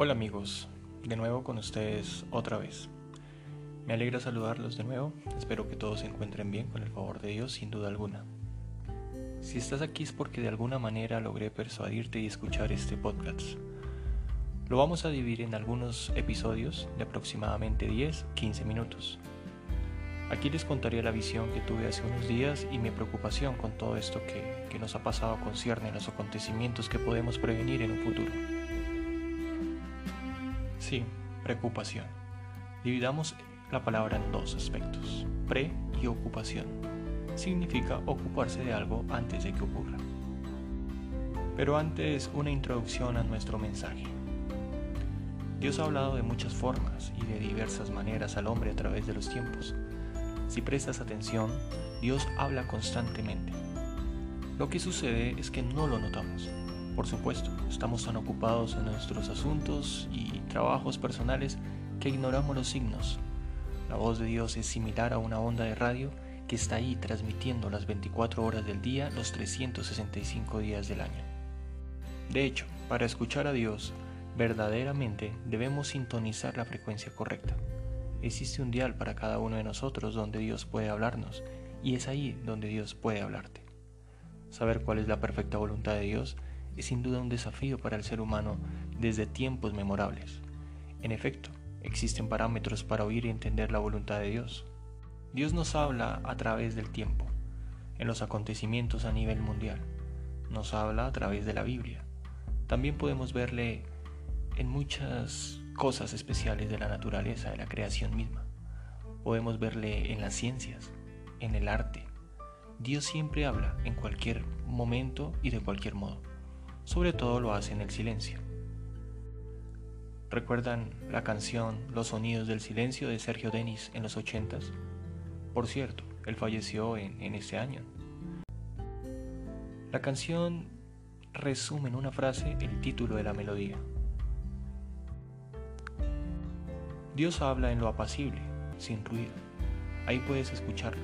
Hola amigos, de nuevo con ustedes otra vez. Me alegra saludarlos de nuevo, espero que todos se encuentren bien con el favor de Dios sin duda alguna. Si estás aquí es porque de alguna manera logré persuadirte y escuchar este podcast. Lo vamos a dividir en algunos episodios de aproximadamente 10-15 minutos. Aquí les contaré la visión que tuve hace unos días y mi preocupación con todo esto que, que nos ha pasado concierne a los acontecimientos que podemos prevenir en un futuro. Sí, preocupación. Dividamos la palabra en dos aspectos, pre y ocupación. Significa ocuparse de algo antes de que ocurra. Pero antes una introducción a nuestro mensaje. Dios ha hablado de muchas formas y de diversas maneras al hombre a través de los tiempos. Si prestas atención, Dios habla constantemente. Lo que sucede es que no lo notamos. Por supuesto, estamos tan ocupados en nuestros asuntos y trabajos personales que ignoramos los signos. La voz de Dios es similar a una onda de radio que está ahí transmitiendo las 24 horas del día, los 365 días del año. De hecho, para escuchar a Dios, verdaderamente debemos sintonizar la frecuencia correcta. Existe un dial para cada uno de nosotros donde Dios puede hablarnos, y es ahí donde Dios puede hablarte. Saber cuál es la perfecta voluntad de Dios es sin duda un desafío para el ser humano desde tiempos memorables. En efecto, existen parámetros para oír y entender la voluntad de Dios. Dios nos habla a través del tiempo, en los acontecimientos a nivel mundial. Nos habla a través de la Biblia. También podemos verle en muchas cosas especiales de la naturaleza, de la creación misma. Podemos verle en las ciencias, en el arte. Dios siempre habla en cualquier momento y de cualquier modo sobre todo lo hace en el silencio. ¿Recuerdan la canción Los sonidos del silencio de Sergio Denis en los ochentas? Por cierto, él falleció en, en este año. La canción resume en una frase el título de la melodía. Dios habla en lo apacible, sin ruido. Ahí puedes escucharlo.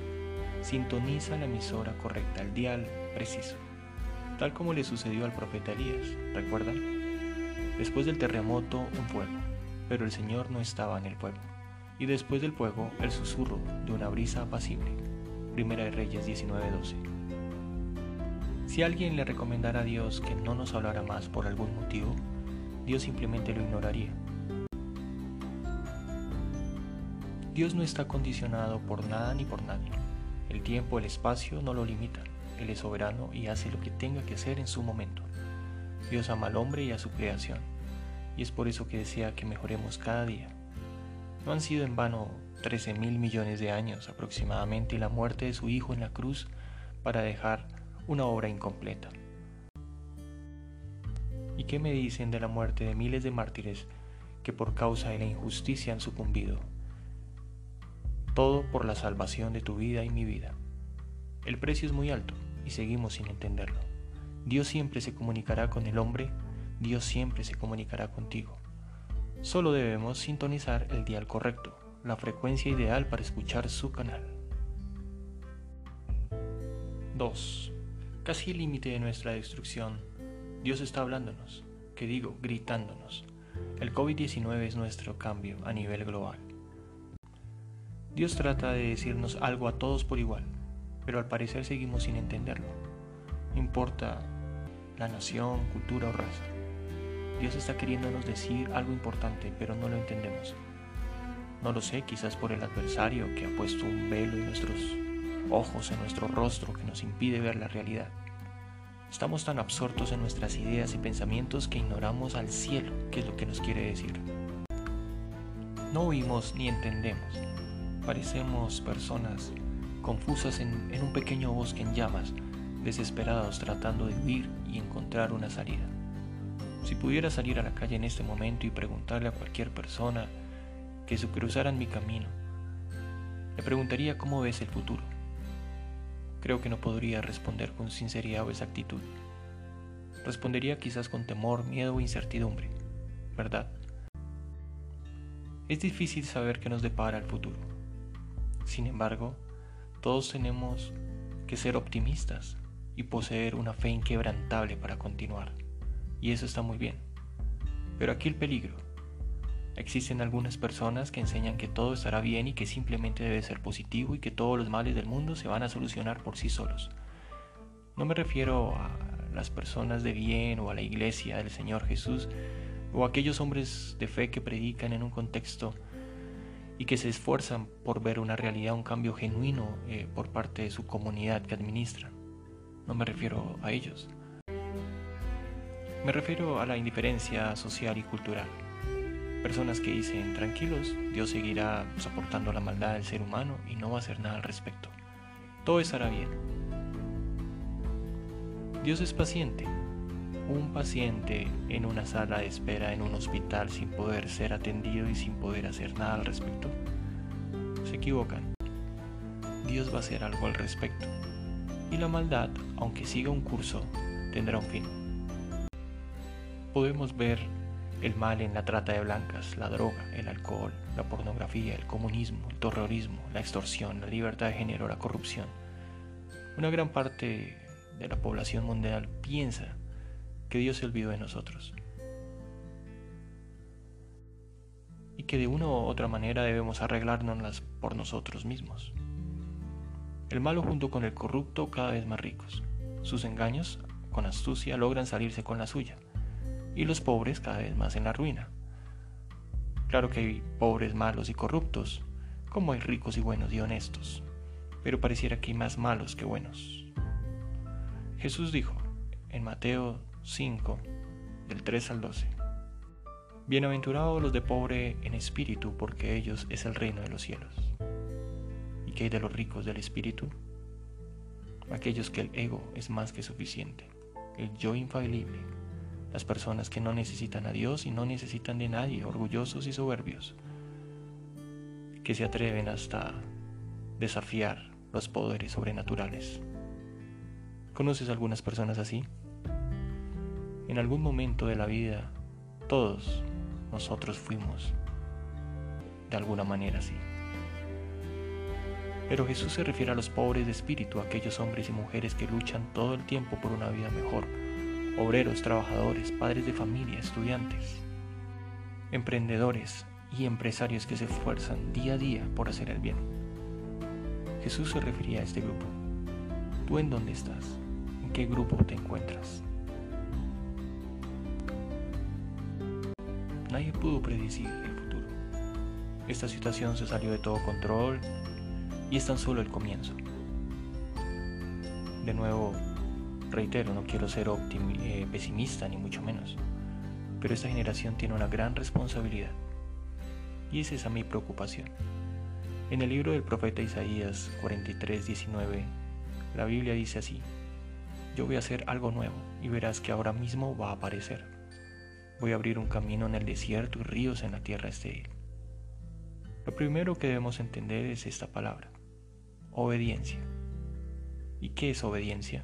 Sintoniza la emisora correcta, el dial preciso tal como le sucedió al profeta Elías, ¿recuerdan? Después del terremoto, un fuego, pero el Señor no estaba en el fuego. Y después del fuego, el susurro de una brisa apacible. Primera de Reyes 19:12. Si alguien le recomendara a Dios que no nos hablara más por algún motivo, Dios simplemente lo ignoraría. Dios no está condicionado por nada ni por nadie. El tiempo, el espacio no lo limitan. Él es soberano y hace lo que tenga que hacer en su momento. Dios ama al hombre y a su creación, y es por eso que desea que mejoremos cada día. No han sido en vano 13 mil millones de años aproximadamente la muerte de su Hijo en la cruz para dejar una obra incompleta. ¿Y qué me dicen de la muerte de miles de mártires que por causa de la injusticia han sucumbido? Todo por la salvación de tu vida y mi vida. El precio es muy alto, y seguimos sin entenderlo. Dios siempre se comunicará con el hombre, Dios siempre se comunicará contigo. Solo debemos sintonizar el dial correcto, la frecuencia ideal para escuchar su canal. 2. Casi el límite de nuestra destrucción, Dios está hablándonos, que digo, gritándonos. El COVID-19 es nuestro cambio a nivel global. Dios trata de decirnos algo a todos por igual pero al parecer seguimos sin entenderlo. Importa la nación, cultura o raza. Dios está queriéndonos decir algo importante, pero no lo entendemos. No lo sé, quizás por el adversario que ha puesto un velo en nuestros ojos, en nuestro rostro, que nos impide ver la realidad. Estamos tan absortos en nuestras ideas y pensamientos que ignoramos al cielo qué es lo que nos quiere decir. No oímos ni entendemos. Parecemos personas confusas en, un pequeño bosque en llamas, desesperados tratando de huir y encontrar una salida. Si pudiera salir a la calle en este momento y preguntarle a cualquier persona que se cruzara en mi camino, le preguntaría cómo ves el futuro. Creo que no podría responder con sinceridad o exactitud. Respondería quizás con temor, miedo o incertidumbre, ¿verdad? Es difícil saber qué nos depara el futuro. Sin embargo, todos tenemos que ser optimistas y poseer una fe inquebrantable para continuar. Y eso está muy bien. Pero aquí el peligro Existen algunas personas que enseñan que todo estará bien y que simplemente debe ser positivo y que todos los males del mundo se van a solucionar por sí solos. No me refiero a las personas de bien o a la iglesia del Señor Jesús o a aquellos hombres de fe que predican en un contexto y que se esfuerzan por ver una realidad, un cambio genuino eh, por parte de su comunidad que administran. No me refiero a ellos. Me refiero a la indiferencia social y cultural Personas que dicen, tranquilos, Dios seguirá soportando la maldad del ser humano y no va a hacer nada al respecto. Todo estará bien. Dios es paciente. Un paciente en una sala de espera en un hospital sin poder ser atendido y sin poder hacer nada al respecto. Se equivocan. Dios va a hacer algo al respecto. Y la maldad, aunque siga un curso, tendrá un fin. Podemos ver el mal en la trata de blancas, la droga, el alcohol, la pornografía, el comunismo, el terrorismo, la extorsión, la libertad de género, la corrupción. Una gran parte de la población mundial piensa que Dios se olvidó de nosotros y que de una u otra manera debemos arreglárnoslas por nosotros mismos. El malo junto con el corrupto cada vez más ricos. Sus engaños, con astucia, logran salirse con la suya y los pobres cada vez más en la ruina. Claro que hay pobres malos y corruptos, como hay ricos y buenos y honestos, pero pareciera que hay más malos que buenos. Jesús dijo en Mateo 5, del 3 al 12, Bienaventurados los de pobre en espíritu, porque ellos es el reino de los cielos. ¿Y qué hay de los ricos del espíritu? Aquellos que el ego es más que suficiente, el yo infalible, las personas que no necesitan a Dios y no necesitan de nadie, orgullosos y soberbios, que se atreven hasta desafiar los poderes sobrenaturales. ¿Conoces algunas personas así? En algún momento de la vida, todos nosotros fuimos de alguna manera así. Pero Jesús se refiere a los pobres de espíritu, aquellos hombres y mujeres que luchan todo el tiempo por una vida mejor, obreros, trabajadores, padres de familia, estudiantes, emprendedores y empresarios que se esfuerzan día a día por hacer el bien. Jesús se refería a este grupo. ¿Tú en dónde estás? ¿En qué grupo te encuentras? Nadie pudo predecir el futuro. Esta situación se salió de todo control y es tan solo el comienzo. De nuevo, Reitero, no quiero ser eh, pesimista ni mucho menos, pero esta generación tiene una gran responsabilidad y es esa mi preocupación. En el libro del profeta Isaías 43, 19, la Biblia dice así, yo voy a hacer algo nuevo y verás que ahora mismo va a aparecer. Voy a abrir un camino en el desierto y ríos en la tierra estéril. Lo primero que debemos entender es esta palabra, obediencia. ¿Y qué es obediencia?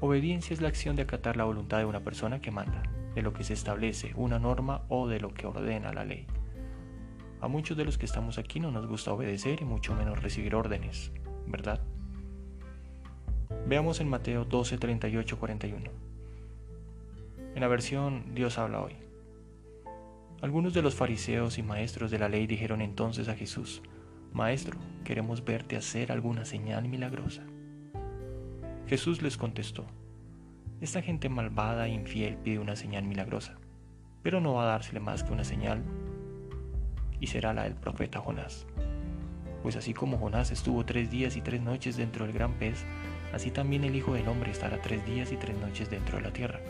Obediencia es la acción de acatar la voluntad de una persona que manda, de lo que se establece, una norma o de lo que ordena la ley. A muchos de los que estamos aquí no nos gusta obedecer y mucho menos recibir órdenes, ¿verdad? Veamos en Mateo 12, 38, 41. En la versión Dios habla hoy. Algunos de los fariseos y maestros de la ley dijeron entonces a Jesús, Maestro, queremos verte hacer alguna señal milagrosa. Jesús les contestó, Esta gente malvada e infiel pide una señal milagrosa, pero no va a dársele más que una señal, y será la del profeta Jonás. Pues así como Jonás estuvo tres días y tres noches dentro del gran pez, así también el Hijo del Hombre estará tres días y tres noches dentro de la tierra.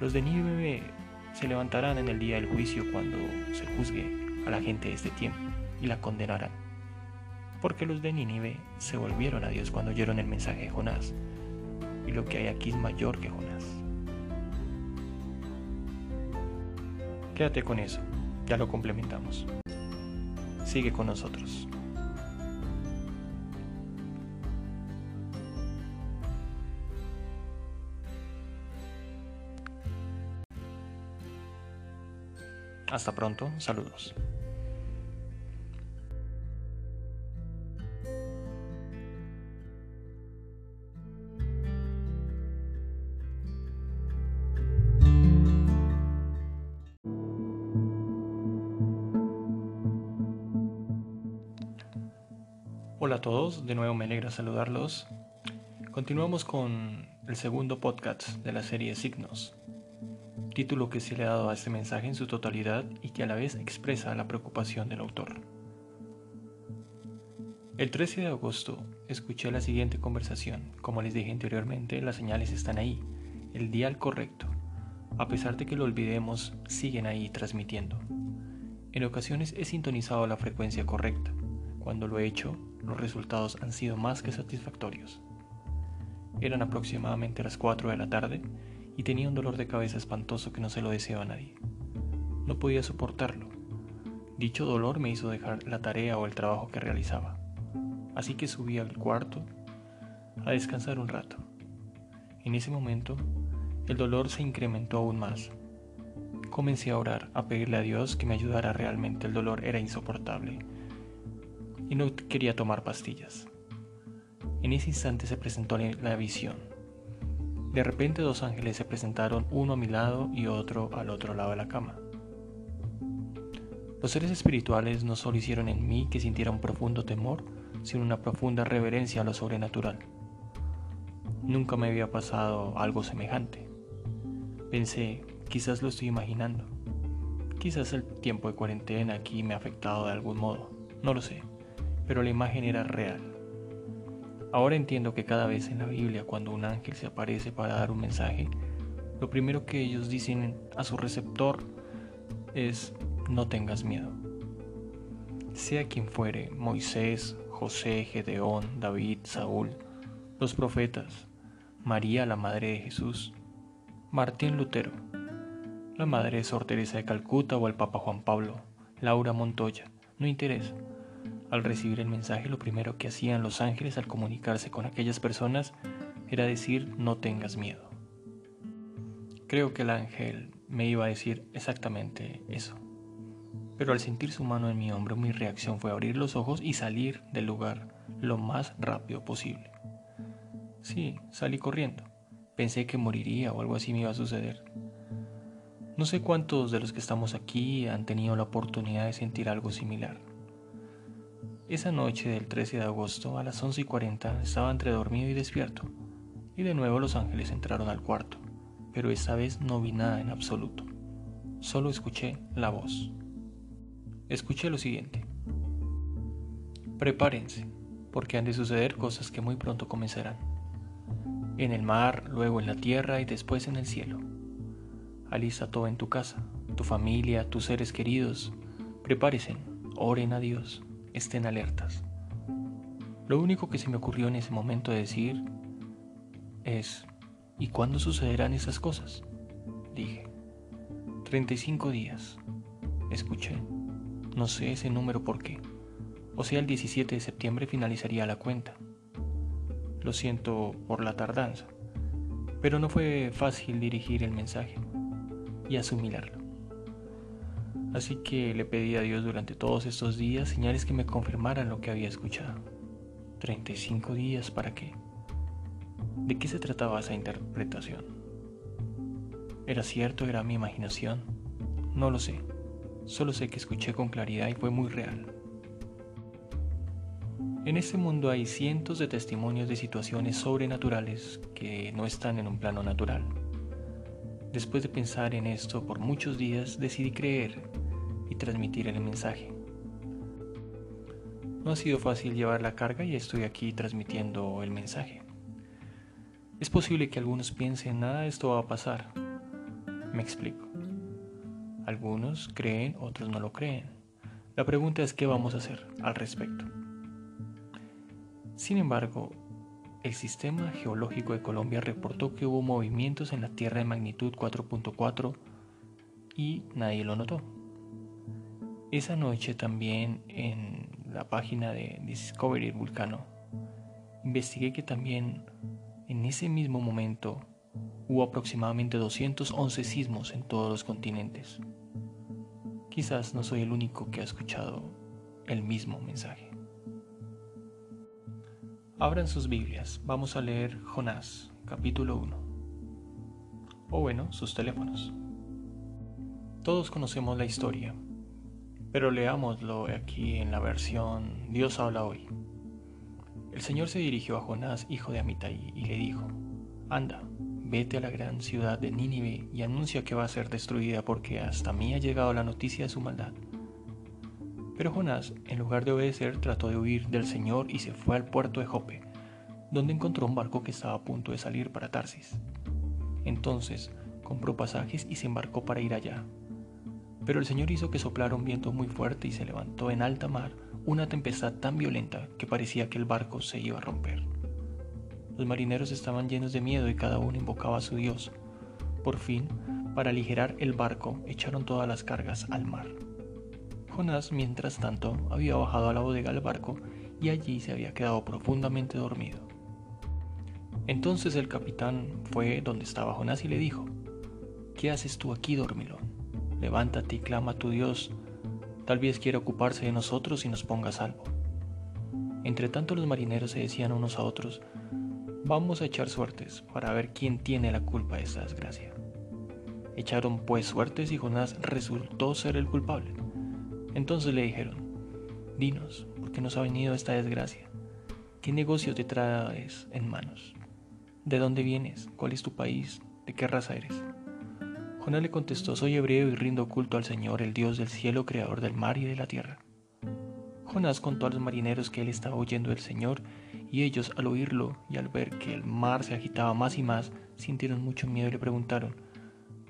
Los de Nínive se levantarán en el día del juicio cuando se juzgue a la gente de este tiempo y la condenarán porque los de Nínive se volvieron a Dios cuando oyeron el mensaje de Jonás, y lo que hay aquí es mayor que Jonás. Quédate con eso, ya lo complementamos. Sigue con nosotros. Hasta pronto, saludos. Hola a todos, de nuevo me alegra saludarlos. Continuamos con el segundo podcast de la serie Signos, título que se le ha dado a este mensaje en su totalidad y que a la vez expresa la preocupación del autor. El 13 de agosto escuché la siguiente conversación. Como les dije anteriormente, las señales están ahí, el dial correcto. A pesar de que lo olvidemos, siguen ahí transmitiendo. En ocasiones he sintonizado la frecuencia correcta. Cuando lo he hecho, los resultados han sido más que satisfactorios. Eran aproximadamente las 4 de la tarde y tenía un dolor de cabeza espantoso que no se lo deseo a nadie. No podía soportarlo. Dicho dolor me hizo dejar la tarea o el trabajo que realizaba. Así que subí al cuarto a descansar un rato. En ese momento, el dolor se incrementó aún más. Comencé a orar, a pedirle a Dios que me ayudara realmente. El dolor era insoportable y no quería tomar pastillas. En ese instante se presentó la visión. De repente dos ángeles se presentaron, uno a mi lado y otro al otro lado de la cama. Los seres espirituales no solo hicieron en mí que sintiera un profundo temor, sino una profunda reverencia a lo sobrenatural. Nunca me había pasado algo semejante. Pensé, quizás lo estoy imaginando. Quizás el tiempo de cuarentena aquí me ha afectado de algún modo. No lo sé pero la imagen era real. Ahora entiendo que cada vez en la Biblia cuando un ángel se aparece para dar un mensaje, lo primero que ellos dicen a su receptor es no tengas miedo. Sea quien fuere, Moisés, José, Gedeón, David, Saúl, los profetas, María la Madre de Jesús, Martín Lutero, la Madre de Sor Teresa de Calcuta o el Papa Juan Pablo, Laura Montoya, no interesa. Al recibir el mensaje, lo primero que hacían los ángeles al comunicarse con aquellas personas era decir no tengas miedo. Creo que el ángel me iba a decir exactamente eso. Pero al sentir su mano en mi hombro, mi reacción fue abrir los ojos y salir del lugar lo más rápido posible. Sí, salí corriendo. Pensé que moriría o algo así me iba a suceder. No sé cuántos de los que estamos aquí han tenido la oportunidad de sentir algo similar. Esa noche del 13 de agosto a las 11 y 40 estaba entre dormido y despierto, y de nuevo los ángeles entraron al cuarto, pero esta vez no vi nada en absoluto, solo escuché la voz. Escuché lo siguiente. Prepárense, porque han de suceder cosas que muy pronto comenzarán. En el mar, luego en la tierra y después en el cielo. Alista todo en tu casa, tu familia, tus seres queridos. Prepárense, oren a Dios estén alertas. Lo único que se me ocurrió en ese momento de decir es, ¿y cuándo sucederán esas cosas? Dije, 35 días. Escuché, no sé ese número por qué. O sea, el 17 de septiembre finalizaría la cuenta. Lo siento por la tardanza, pero no fue fácil dirigir el mensaje y asumirlo. Así que le pedí a Dios durante todos estos días señales que me confirmaran lo que había escuchado. 35 días para qué? ¿De qué se trataba esa interpretación? ¿Era cierto? ¿Era mi imaginación? No lo sé. Solo sé que escuché con claridad y fue muy real. En este mundo hay cientos de testimonios de situaciones sobrenaturales que no están en un plano natural. Después de pensar en esto por muchos días, decidí creer y transmitir el mensaje. No ha sido fácil llevar la carga y estoy aquí transmitiendo el mensaje. Es posible que algunos piensen, nada esto va a pasar. Me explico. Algunos creen, otros no lo creen. La pregunta es qué vamos a hacer al respecto. Sin embargo, el Sistema Geológico de Colombia reportó que hubo movimientos en la Tierra de magnitud 4.4 y nadie lo notó. Esa noche también en la página de Discovery Vulcano investigué que también en ese mismo momento hubo aproximadamente 211 sismos en todos los continentes. Quizás no soy el único que ha escuchado el mismo mensaje. Abran sus Biblias, vamos a leer Jonás, capítulo 1. O bueno, sus teléfonos. Todos conocemos la historia, pero leámoslo aquí en la versión Dios habla hoy. El Señor se dirigió a Jonás, hijo de Amitai, y le dijo, Anda, vete a la gran ciudad de Nínive y anuncia que va a ser destruida porque hasta mí ha llegado la noticia de su maldad. Pero Jonás, en lugar de obedecer, trató de huir del Señor y se fue al puerto de Jope, donde encontró un barco que estaba a punto de salir para Tarsis. Entonces compró pasajes y se embarcó para ir allá. Pero el Señor hizo que soplara un viento muy fuerte y se levantó en alta mar una tempestad tan violenta que parecía que el barco se iba a romper. Los marineros estaban llenos de miedo y cada uno invocaba a su Dios. Por fin, para aligerar el barco, echaron todas las cargas al mar. Jonás, mientras tanto, había bajado a la bodega del barco y allí se había quedado profundamente dormido. Entonces el capitán fue donde estaba Jonás y le dijo, ¿Qué haces tú aquí, dormilón? Levántate y clama a tu Dios, tal vez quiera ocuparse de nosotros y nos ponga a salvo. Entre tanto los marineros se decían unos a otros, Vamos a echar suertes para ver quién tiene la culpa de esta desgracia. Echaron pues suertes y Jonás resultó ser el culpable. Entonces le dijeron, Dinos, ¿por qué nos ha venido esta desgracia? ¿Qué negocio te traes en manos? ¿De dónde vienes? ¿Cuál es tu país? ¿De qué raza eres? Jonás le contestó, soy hebreo y rindo culto al Señor, el Dios del cielo, creador del mar y de la tierra. Jonás contó a los marineros que él estaba huyendo del Señor y ellos al oírlo y al ver que el mar se agitaba más y más, sintieron mucho miedo y le preguntaron,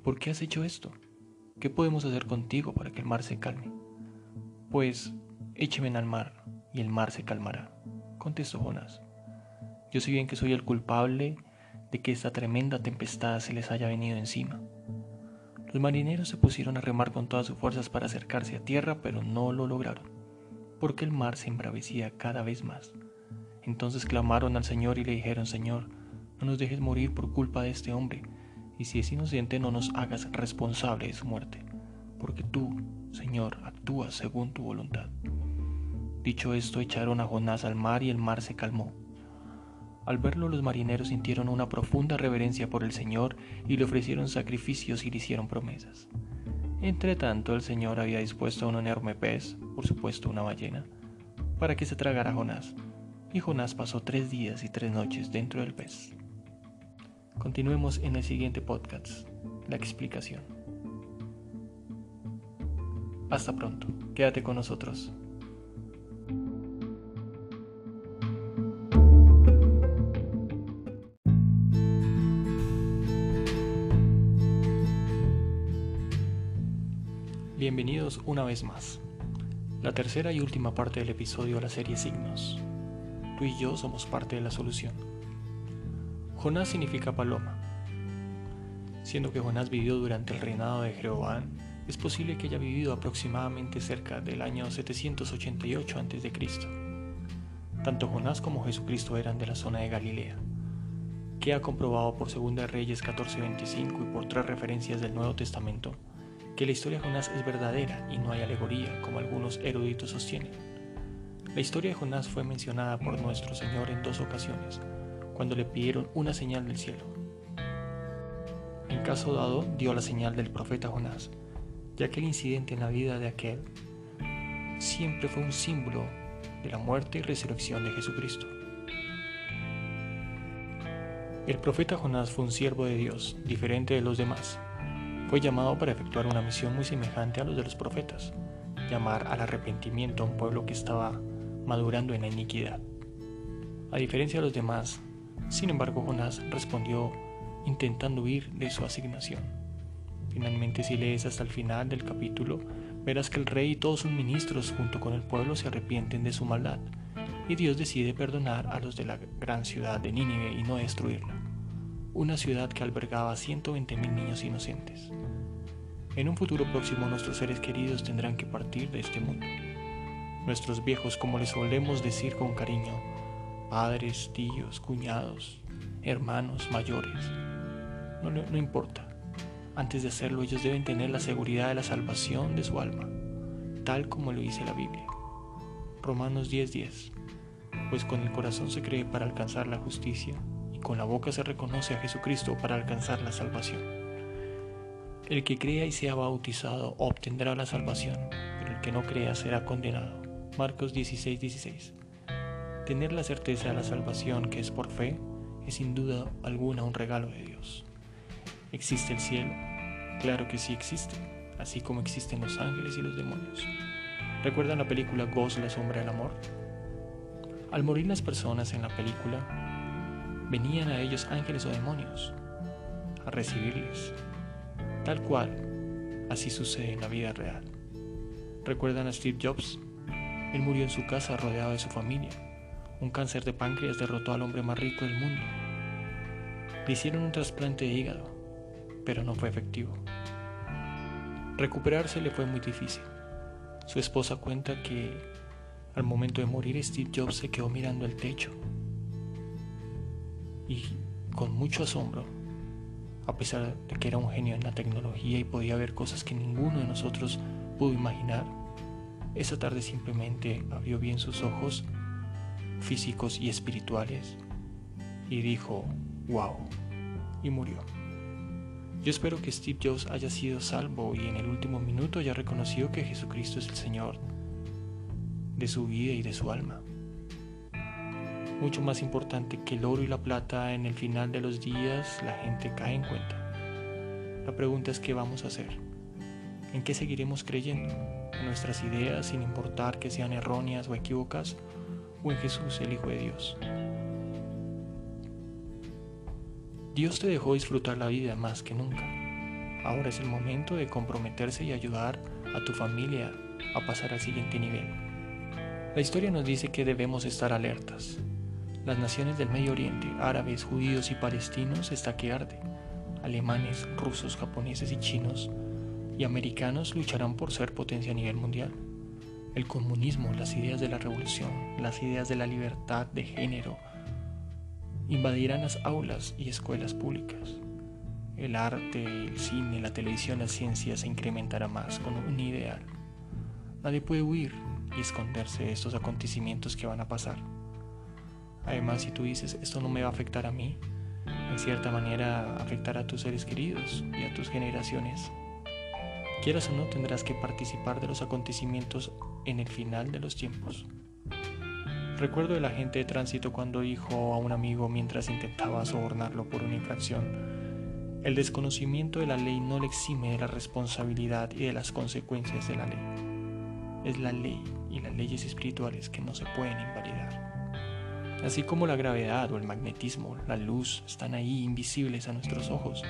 ¿por qué has hecho esto? ¿Qué podemos hacer contigo para que el mar se calme? Pues écheme al mar y el mar se calmará, contestó Jonás. Yo sé bien que soy el culpable de que esta tremenda tempestad se les haya venido encima. Los marineros se pusieron a remar con todas sus fuerzas para acercarse a tierra, pero no lo lograron, porque el mar se embravecía cada vez más. Entonces clamaron al Señor y le dijeron, Señor, no nos dejes morir por culpa de este hombre, y si es inocente no nos hagas responsable de su muerte, porque tú, Señor, actúas según tu voluntad. Dicho esto, echaron a Jonás al mar y el mar se calmó. Al verlo los marineros sintieron una profunda reverencia por el Señor y le ofrecieron sacrificios y le hicieron promesas. Entre tanto, el Señor había dispuesto a un enorme pez, por supuesto una ballena, para que se tragara a Jonás y Jonás pasó tres días y tres noches dentro del pez. Continuemos en el siguiente podcast, la explicación. Hasta pronto, quédate con nosotros. Bienvenidos una vez más. La tercera y última parte del episodio de la serie Signos tú y yo somos parte de la solución. Jonás significa paloma. Siendo que Jonás vivió durante el reinado de Jeroboam, es posible que haya vivido aproximadamente cerca del año 788 a.C. Tanto Jonás como Jesucristo eran de la zona de Galilea, que ha comprobado por 2 Reyes 14:25 y por tres referencias del Nuevo Testamento que la historia de Jonás es verdadera y no hay alegoría, como algunos eruditos sostienen. La historia de Jonás fue mencionada por nuestro Señor en dos ocasiones, cuando le pidieron una señal del cielo. En caso dado, dio la señal del profeta Jonás, ya que el incidente en la vida de aquel siempre fue un símbolo de la muerte y resurrección de Jesucristo. El profeta Jonás fue un siervo de Dios, diferente de los demás. Fue llamado para efectuar una misión muy semejante a los de los profetas, llamar al arrepentimiento a un pueblo que estaba madurando en la iniquidad. A diferencia de los demás, sin embargo, Jonás respondió intentando huir de su asignación. Finalmente, si lees hasta el final del capítulo, verás que el rey y todos sus ministros junto con el pueblo se arrepienten de su maldad, y Dios decide perdonar a los de la gran ciudad de Nínive y no destruirla, una ciudad que albergaba a 120.000 niños inocentes. En un futuro próximo nuestros seres queridos tendrán que partir de este mundo nuestros viejos, como les solemos decir con cariño, padres, tíos, cuñados, hermanos, mayores. No, no, importa. Antes de hacerlo, ellos deben tener la seguridad de la salvación de su alma, tal como lo dice la Biblia. Romanos 10:10. Pues con el corazón se cree para alcanzar la justicia con la boca se reconoce a Jesucristo para alcanzar la salvación. El que crea y sea bautizado obtendrá la salvación, pero el que no crea será condenado. Marcos 16, 16. Tener la certeza de la salvación que es por fe es sin duda alguna un regalo de Dios. ¿Existe el cielo? Claro que sí existe, así como existen los ángeles y los demonios. ¿Recuerdan la película Ghost, la sombra del amor? Al morir las personas en la película, venían a ellos ángeles o demonios a recibirles. Tal cual, así sucede en la vida real. ¿Recuerdan a Steve Jobs? Él murió en su casa rodeado de su familia. Un cáncer de páncreas derrotó al hombre más rico del mundo. Le hicieron un trasplante de hígado, pero no fue efectivo. Recuperarse le fue muy difícil. Su esposa cuenta que al momento de morir Steve Jobs se quedó mirando el techo y con mucho asombro, a pesar de que era un genio en la tecnología y podía ver cosas que ninguno de nosotros pudo imaginar, esa tarde simplemente abrió bien sus ojos físicos y espirituales y dijo, wow, y murió. Yo espero que Steve Jobs haya sido salvo y en el último minuto haya reconocido que Jesucristo es el Señor de su vida y de su alma. Mucho más importante que el oro y la plata, en el final de los días la gente cae en cuenta. La pregunta es qué vamos a hacer. ¿En qué seguiremos creyendo? ¿En nuestras ideas sin importar que sean erróneas o equívocas? ¿O en Jesús, el Hijo de Dios? Dios te dejó disfrutar la vida más que nunca. Ahora es el momento de comprometerse y ayudar a tu familia a pasar al siguiente nivel. La historia nos dice que debemos estar alertas. Las naciones del Medio Oriente, árabes, judíos y palestinos, está que arde. Alemanes, rusos, japoneses y chinos y americanos lucharán por ser potencia a nivel mundial. El comunismo, las ideas de la revolución, las ideas de la libertad de género, invadirán las aulas y escuelas públicas. El arte, el cine, la televisión, la ciencia se incrementará más con un ideal. Nadie puede huir y esconderse de estos acontecimientos que van a pasar. Además, si tú dices, esto no me va a afectar a mí, en cierta manera afectará a tus seres queridos y a tus generaciones Quieras o no, tendrás que participar de los acontecimientos en el final de los tiempos. Recuerdo el agente de tránsito cuando dijo a un amigo mientras intentaba sobornarlo por una infracción, el desconocimiento de la ley no le exime de la responsabilidad y de las consecuencias de la ley. Es la ley y las leyes espirituales que no se pueden invalidar. Así como la gravedad o el magnetismo, la luz están ahí invisibles a nuestros ojos,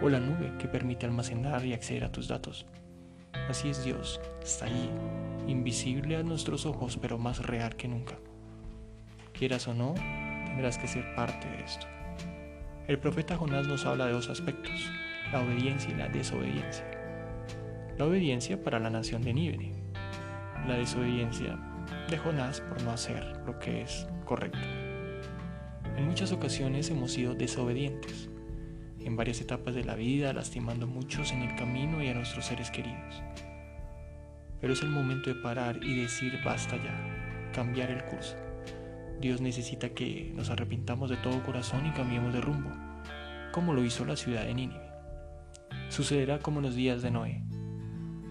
o la nube que permite almacenar y acceder a tus datos. Así es Dios, está ahí, invisible a nuestros ojos, pero más real que nunca. Quieras o no, tendrás que ser parte de esto. El profeta Jonás nos habla de dos aspectos, la obediencia y la desobediencia. La obediencia para la nación de Nínive, la desobediencia de Jonás por no hacer lo que es correcto. En muchas ocasiones hemos sido desobedientes, en varias etapas de la vida, lastimando a muchos en el camino y a nuestros seres queridos. Pero es el momento de parar y decir basta ya, cambiar el curso. Dios necesita que nos arrepintamos de todo corazón y cambiemos de rumbo, como lo hizo la ciudad de Nínive. Sucederá como en los días de Noé.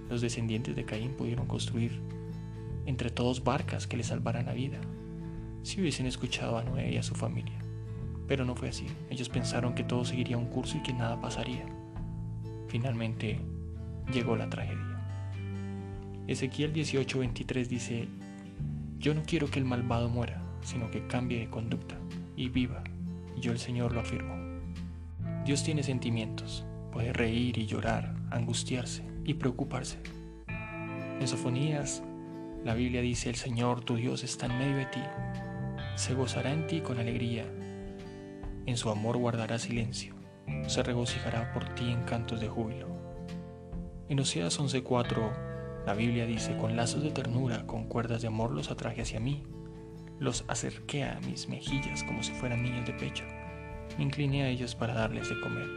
Los descendientes de Caín pudieron construir entre todos barcas que le salvaran la vida, si hubiesen escuchado a Noé y a su familia. Pero no fue así. Ellos pensaron que todo seguiría un curso y que nada pasaría. Finalmente llegó la tragedia. Ezequiel 18:23 dice, Yo no quiero que el malvado muera, sino que cambie de conducta y viva. Y yo el Señor lo afirmo. Dios tiene sentimientos, puede reír y llorar, angustiarse y preocuparse. En la Biblia dice, el Señor tu Dios está en medio de ti, se gozará en ti con alegría en su amor guardará silencio, se regocijará por ti en cantos de júbilo. En Oseas 11:4, la Biblia dice, con lazos de ternura, con cuerdas de amor los atraje hacia mí, los acerqué a mis mejillas como si fueran niños de pecho, me incliné a ellos para darles de comer.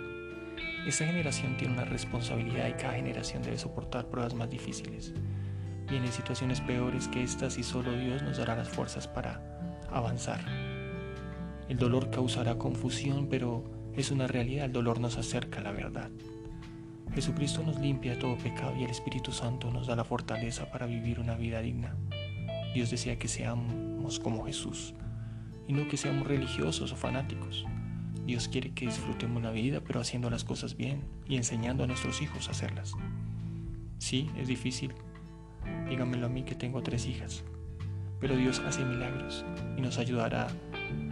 Esta generación tiene una responsabilidad y cada generación debe soportar pruebas más difíciles. Vienen situaciones peores que estas y solo Dios nos dará las fuerzas para avanzar. El dolor causará confusión, pero es una realidad, el dolor nos acerca a la verdad. Jesucristo nos limpia de todo pecado y el Espíritu Santo nos da la fortaleza para vivir una vida digna. Dios desea que seamos como Jesús y no que seamos religiosos o fanáticos. Dios quiere que disfrutemos la vida, pero haciendo las cosas bien y enseñando a nuestros hijos a hacerlas. Sí, es difícil. Dígamelo a mí que tengo tres hijas. Pero Dios hace milagros y nos ayudará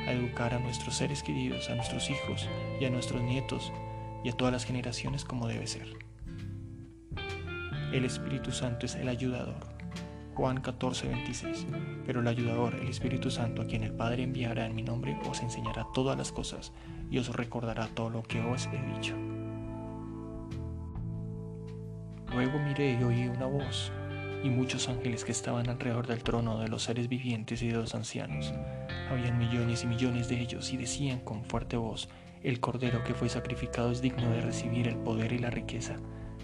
a educar a nuestros seres queridos, a nuestros hijos y a nuestros nietos y a todas las generaciones como debe ser. El Espíritu Santo es el ayudador Juan 14, 26. Pero el ayudador, el Espíritu Santo, a quien el Padre enviará en mi nombre, os enseñará todas las cosas y os recordará todo lo que os he dicho. Luego miré y oí una voz, y muchos ángeles que estaban alrededor del trono de los seres vivientes y de los ancianos. Habían millones y millones de ellos y decían con fuerte voz, el Cordero que fue sacrificado es digno de recibir el poder y la riqueza,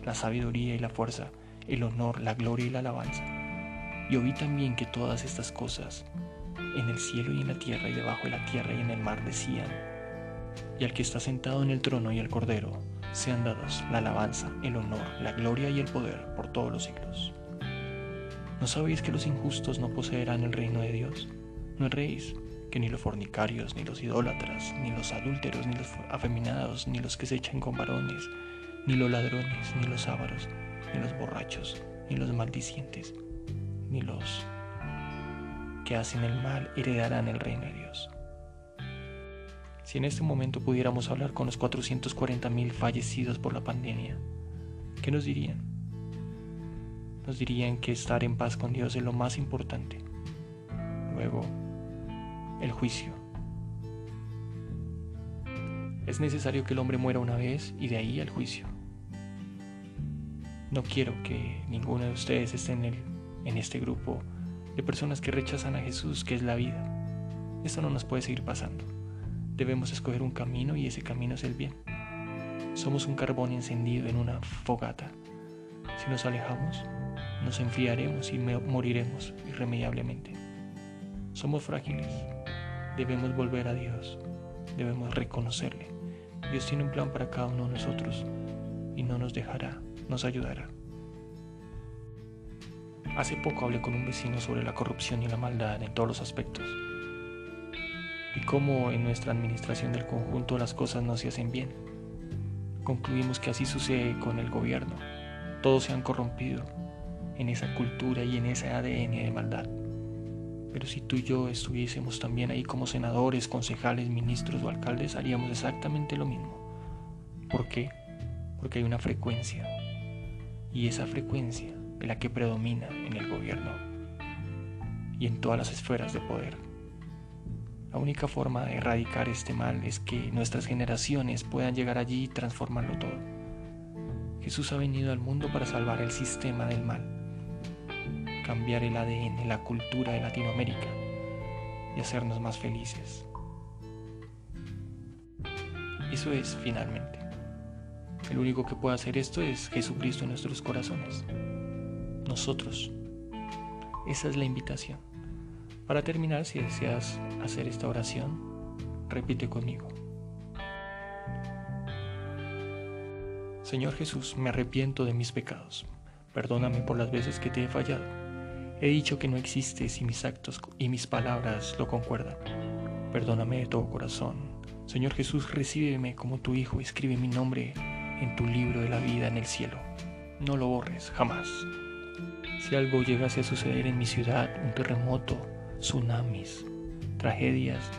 la sabiduría y la fuerza, el honor, la gloria y la alabanza y oí también que todas estas cosas, en el cielo y en la tierra y debajo de la tierra y en el mar, decían, y al que está sentado en el trono y al cordero, sean dados la alabanza, el honor, la gloria y el poder por todos los siglos. ¿No sabéis que los injustos no poseerán el reino de Dios? ¿No erréis que ni los fornicarios, ni los idólatras, ni los adúlteros, ni los afeminados, ni los que se echan con varones, ni los ladrones, ni los ávaros, ni los borrachos, ni los maldicientes, ni los que hacen el mal heredarán el reino de Dios. Si en este momento pudiéramos hablar con los 440.000 fallecidos por la pandemia, ¿qué nos dirían? Nos dirían que estar en paz con Dios es lo más importante. Luego, el juicio. Es necesario que el hombre muera una vez y de ahí el juicio. No quiero que ninguno de ustedes esté en el en este grupo de personas que rechazan a Jesús, que es la vida. Esto no nos puede seguir pasando. Debemos escoger un camino y ese camino es el bien. Somos un carbón encendido en una fogata. Si nos alejamos, nos enfriaremos y moriremos irremediablemente. Somos frágiles. Debemos volver a Dios. Debemos reconocerle. Dios tiene un plan para cada uno de nosotros y no nos dejará, nos ayudará. Hace poco hablé con un vecino sobre la corrupción y la maldad en todos los aspectos y cómo en nuestra administración del conjunto las cosas no se hacen bien. Concluimos que así sucede con el gobierno. Todos se han corrompido en esa cultura y en ese ADN de maldad. Pero si tú y yo estuviésemos también ahí como senadores, concejales, ministros o alcaldes, haríamos exactamente lo mismo. ¿Por qué? Porque hay una frecuencia. Y esa frecuencia la que predomina en el gobierno y en todas las esferas de poder. La única forma de erradicar este mal es que nuestras generaciones puedan llegar allí y transformarlo todo. Jesús ha venido al mundo para salvar el sistema del mal, cambiar el ADN, la cultura de Latinoamérica y hacernos más felices. Eso es finalmente. El único que puede hacer esto es Jesucristo en nuestros corazones nosotros. Esa es la invitación. Para terminar, si deseas hacer esta oración, repite conmigo. Señor Jesús, me arrepiento de mis pecados. Perdóname por las veces que te he fallado. He dicho que no existes y mis actos y mis palabras lo concuerdan. Perdóname de todo corazón. Señor Jesús, recíbeme como tu Hijo escribe mi nombre en tu libro de la vida en el cielo. No lo borres jamás. Si algo llegase a suceder en mi ciudad, un terremoto, tsunamis, tragedias,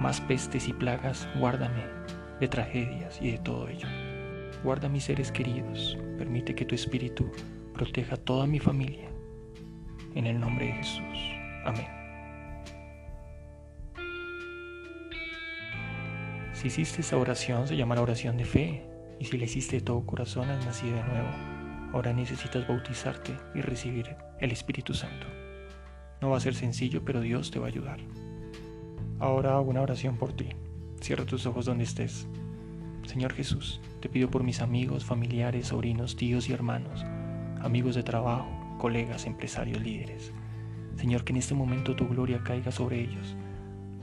más pestes y plagas, guárdame de tragedias y de todo ello. Guarda mis seres queridos, permite que tu espíritu proteja a toda mi familia. En el nombre de Jesús. Amén. Si hiciste esa oración, se llama la oración de fe. Y si la hiciste de todo corazón, has nacido de nuevo. Ahora necesitas bautizarte y recibir el Espíritu Santo. No va a ser sencillo, pero Dios te va a ayudar. Ahora hago una oración por ti. Cierra tus ojos donde estés. Señor Jesús, te pido por mis amigos, familiares, sobrinos, tíos y hermanos, amigos de trabajo, colegas, empresarios, líderes. Señor, que en este momento tu gloria caiga sobre ellos,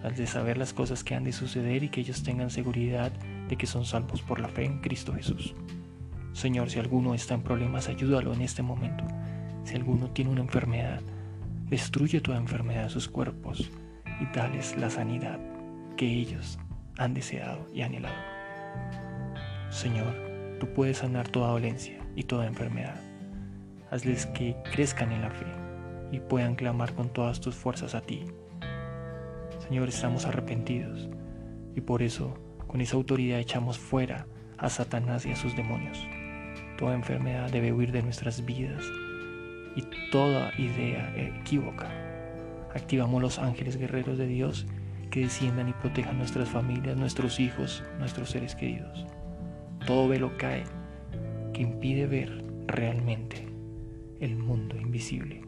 al de saber las cosas que han de suceder y que ellos tengan seguridad de que son salvos por la fe en Cristo Jesús. Señor, si alguno está en problemas, ayúdalo en este momento. Si alguno tiene una enfermedad, destruye toda enfermedad de sus cuerpos y dales la sanidad que ellos han deseado y anhelado. Señor, tú puedes sanar toda dolencia y toda enfermedad. Hazles que crezcan en la fe y puedan clamar con todas tus fuerzas a ti. Señor, estamos arrepentidos y por eso con esa autoridad echamos fuera a Satanás y a sus demonios. Toda enfermedad debe huir de nuestras vidas y toda idea equívoca. Activamos los ángeles guerreros de Dios que desciendan y protejan nuestras familias, nuestros hijos, nuestros seres queridos. Todo velo cae que impide ver realmente el mundo invisible.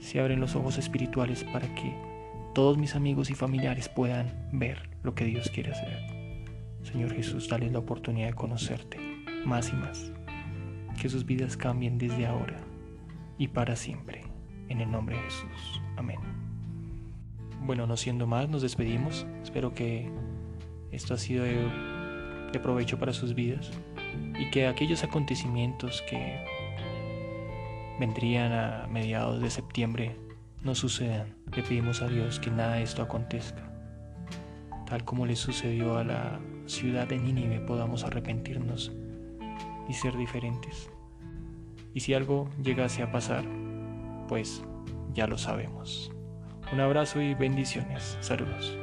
Se abren los ojos espirituales para que todos mis amigos y familiares puedan ver lo que Dios quiere hacer. Señor Jesús, dale la oportunidad de conocerte más y más. Que sus vidas cambien desde ahora y para siempre. En el nombre de Jesús. Amén. Bueno, no siendo más, nos despedimos. Espero que esto ha sido de, de provecho para sus vidas y que aquellos acontecimientos que vendrían a mediados de septiembre no sucedan. Le pedimos a Dios que nada de esto acontezca. Tal como le sucedió a la ciudad de Nínive, podamos arrepentirnos y ser diferentes. Y si algo llegase a pasar, pues ya lo sabemos. Un abrazo y bendiciones. Saludos.